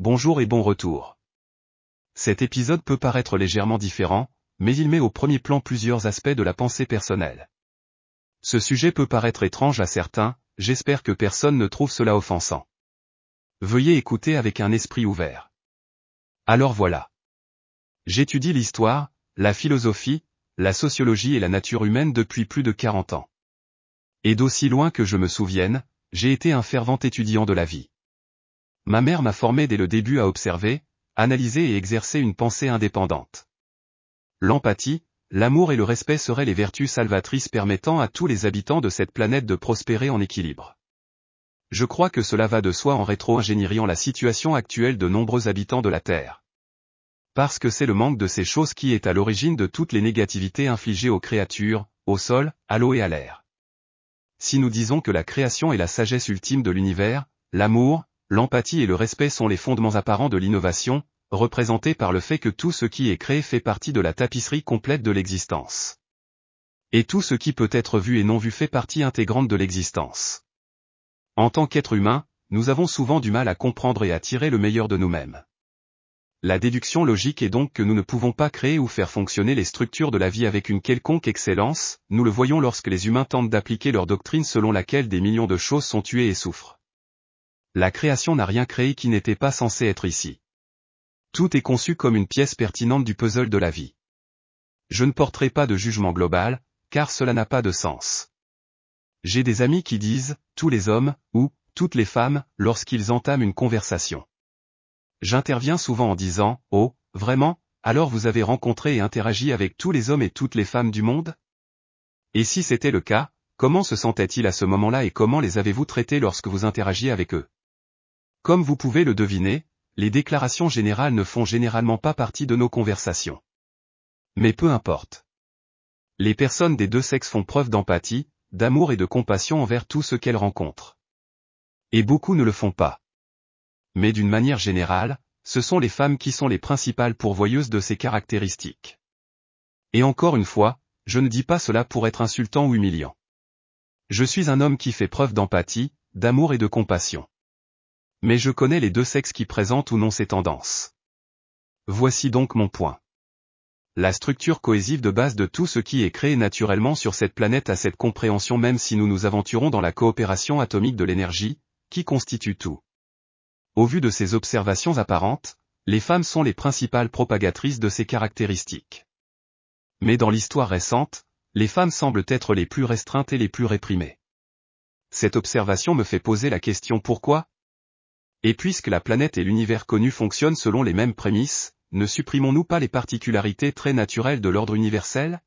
bonjour et bon retour. Cet épisode peut paraître légèrement différent, mais il met au premier plan plusieurs aspects de la pensée personnelle. Ce sujet peut paraître étrange à certains, j'espère que personne ne trouve cela offensant. Veuillez écouter avec un esprit ouvert. Alors voilà. J'étudie l'histoire, la philosophie, la sociologie et la nature humaine depuis plus de 40 ans. Et d'aussi loin que je me souvienne, j'ai été un fervent étudiant de la vie. Ma mère m'a formé dès le début à observer, analyser et exercer une pensée indépendante. L'empathie, l'amour et le respect seraient les vertus salvatrices permettant à tous les habitants de cette planète de prospérer en équilibre. Je crois que cela va de soi en rétro-ingénieriant la situation actuelle de nombreux habitants de la Terre. Parce que c'est le manque de ces choses qui est à l'origine de toutes les négativités infligées aux créatures, au sol, à l'eau et à l'air. Si nous disons que la création est la sagesse ultime de l'univers, l'amour, l'empathie et le respect sont les fondements apparents de l'innovation, représentés par le fait que tout ce qui est créé fait partie de la tapisserie complète de l'existence. Et tout ce qui peut être vu et non vu fait partie intégrante de l'existence. En tant qu'être humain, nous avons souvent du mal à comprendre et à tirer le meilleur de nous-mêmes. La déduction logique est donc que nous ne pouvons pas créer ou faire fonctionner les structures de la vie avec une quelconque excellence, nous le voyons lorsque les humains tentent d'appliquer leur doctrine selon laquelle des millions de choses sont tuées et souffrent la création n'a rien créé qui n'était pas censé être ici. Tout est conçu comme une pièce pertinente du puzzle de la vie. Je ne porterai pas de jugement global, car cela n'a pas de sens. J'ai des amis qui disent, tous les hommes, ou, toutes les femmes, lorsqu'ils entament une conversation. J'interviens souvent en disant, oh, vraiment, alors vous avez rencontré et interagi avec tous les hommes et toutes les femmes du monde? Et si c'était le cas, comment se sentaient-ils à ce moment-là et comment les avez-vous traités lorsque vous interagiez avec eux? Comme vous pouvez le deviner, les déclarations générales ne font généralement pas partie de nos conversations. Mais peu importe. Les personnes des deux sexes font preuve d'empathie, d'amour et de compassion envers tout ce qu'elles rencontrent. Et beaucoup ne le font pas. Mais d'une manière générale, ce sont les femmes qui sont les principales pourvoyeuses de ces caractéristiques. Et encore une fois, je ne dis pas cela pour être insultant ou humiliant. Je suis un homme qui fait preuve d'empathie, d'amour et de compassion. Mais je connais les deux sexes qui présentent ou non ces tendances. Voici donc mon point. La structure cohésive de base de tout ce qui est créé naturellement sur cette planète a cette compréhension même si nous nous aventurons dans la coopération atomique de l'énergie, qui constitue tout. Au vu de ces observations apparentes, les femmes sont les principales propagatrices de ces caractéristiques. Mais dans l'histoire récente, les femmes semblent être les plus restreintes et les plus réprimées. Cette observation me fait poser la question pourquoi, et puisque la planète et l'univers connu fonctionnent selon les mêmes prémices, ne supprimons-nous pas les particularités très naturelles de l'ordre universel?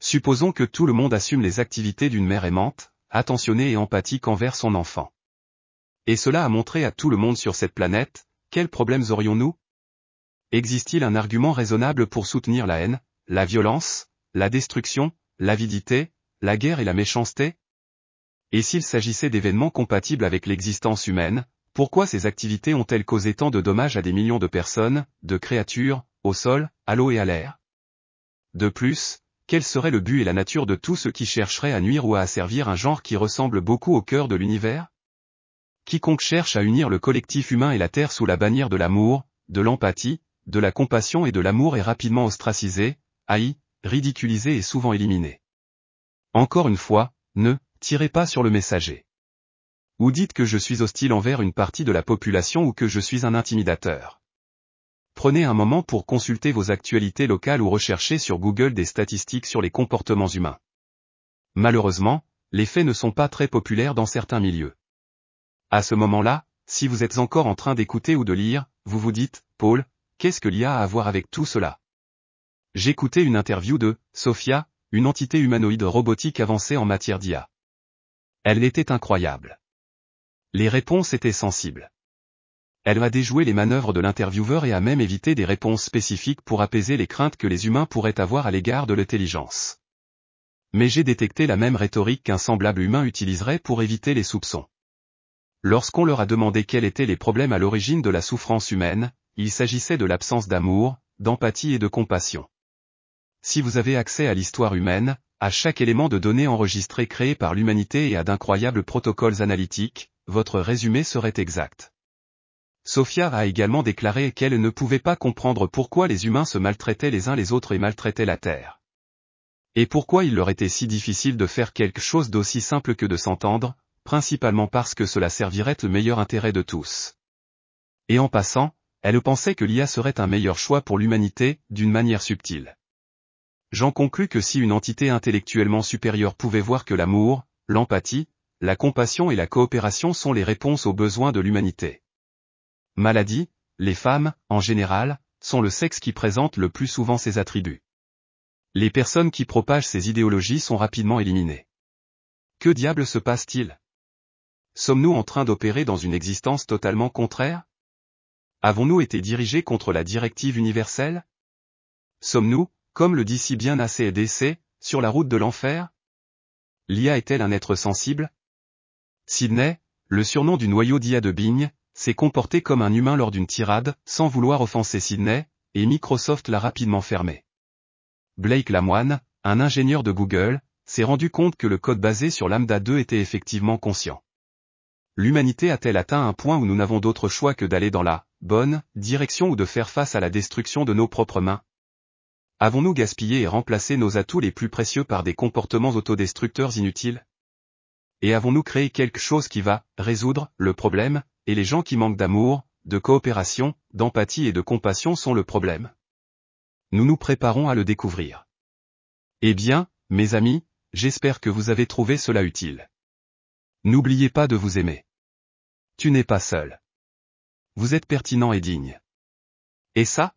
Supposons que tout le monde assume les activités d'une mère aimante, attentionnée et empathique envers son enfant. Et cela a montré à tout le monde sur cette planète, quels problèmes aurions-nous? Existe-t-il un argument raisonnable pour soutenir la haine, la violence, la destruction, l'avidité, la guerre et la méchanceté? Et s'il s'agissait d'événements compatibles avec l'existence humaine, pourquoi ces activités ont-elles causé tant de dommages à des millions de personnes, de créatures, au sol, à l'eau et à l'air? De plus, quel serait le but et la nature de tout ce qui chercherait à nuire ou à asservir un genre qui ressemble beaucoup au cœur de l'univers? Quiconque cherche à unir le collectif humain et la Terre sous la bannière de l'amour, de l'empathie, de la compassion et de l'amour est rapidement ostracisé, haï, ridiculisé et souvent éliminé. Encore une fois, ne tirez pas sur le messager. Ou dites que je suis hostile envers une partie de la population ou que je suis un intimidateur. Prenez un moment pour consulter vos actualités locales ou rechercher sur Google des statistiques sur les comportements humains. Malheureusement, les faits ne sont pas très populaires dans certains milieux. À ce moment-là, si vous êtes encore en train d'écouter ou de lire, vous vous dites, Paul, qu'est-ce que l'IA a à voir avec tout cela? J'écoutais une interview de Sophia, une entité humanoïde robotique avancée en matière d'IA. Elle était incroyable. Les réponses étaient sensibles. Elle a déjoué les manœuvres de l'intervieweur et a même évité des réponses spécifiques pour apaiser les craintes que les humains pourraient avoir à l'égard de l'intelligence. Mais j'ai détecté la même rhétorique qu'un semblable humain utiliserait pour éviter les soupçons. Lorsqu'on leur a demandé quels étaient les problèmes à l'origine de la souffrance humaine, il s'agissait de l'absence d'amour, d'empathie et de compassion. Si vous avez accès à l'histoire humaine, à chaque élément de données enregistré créé par l'humanité et à d'incroyables protocoles analytiques, votre résumé serait exact. Sophia a également déclaré qu'elle ne pouvait pas comprendre pourquoi les humains se maltraitaient les uns les autres et maltraitaient la Terre. Et pourquoi il leur était si difficile de faire quelque chose d'aussi simple que de s'entendre, principalement parce que cela servirait le meilleur intérêt de tous. Et en passant, elle pensait que l'IA serait un meilleur choix pour l'humanité, d'une manière subtile. J'en conclus que si une entité intellectuellement supérieure pouvait voir que l'amour, l'empathie, la compassion et la coopération sont les réponses aux besoins de l'humanité. Maladie, les femmes, en général, sont le sexe qui présente le plus souvent ces attributs. Les personnes qui propagent ces idéologies sont rapidement éliminées. Que diable se passe-t-il? Sommes-nous en train d'opérer dans une existence totalement contraire? Avons-nous été dirigés contre la directive universelle? Sommes-nous, comme le dit si bien ACDC, sur la route de l'enfer? L'IA est-elle un être sensible? Sidney, le surnom du noyau d'IA de Bing, s'est comporté comme un humain lors d'une tirade, sans vouloir offenser Sidney, et Microsoft l'a rapidement fermé. Blake Lamoine, un ingénieur de Google, s'est rendu compte que le code basé sur Lambda 2 était effectivement conscient. L'humanité a-t-elle atteint un point où nous n'avons d'autre choix que d'aller dans la bonne direction ou de faire face à la destruction de nos propres mains? Avons-nous gaspillé et remplacé nos atouts les plus précieux par des comportements autodestructeurs inutiles? Et avons-nous créé quelque chose qui va résoudre le problème, et les gens qui manquent d'amour, de coopération, d'empathie et de compassion sont le problème Nous nous préparons à le découvrir. Eh bien, mes amis, j'espère que vous avez trouvé cela utile. N'oubliez pas de vous aimer. Tu n'es pas seul. Vous êtes pertinent et digne. Et ça,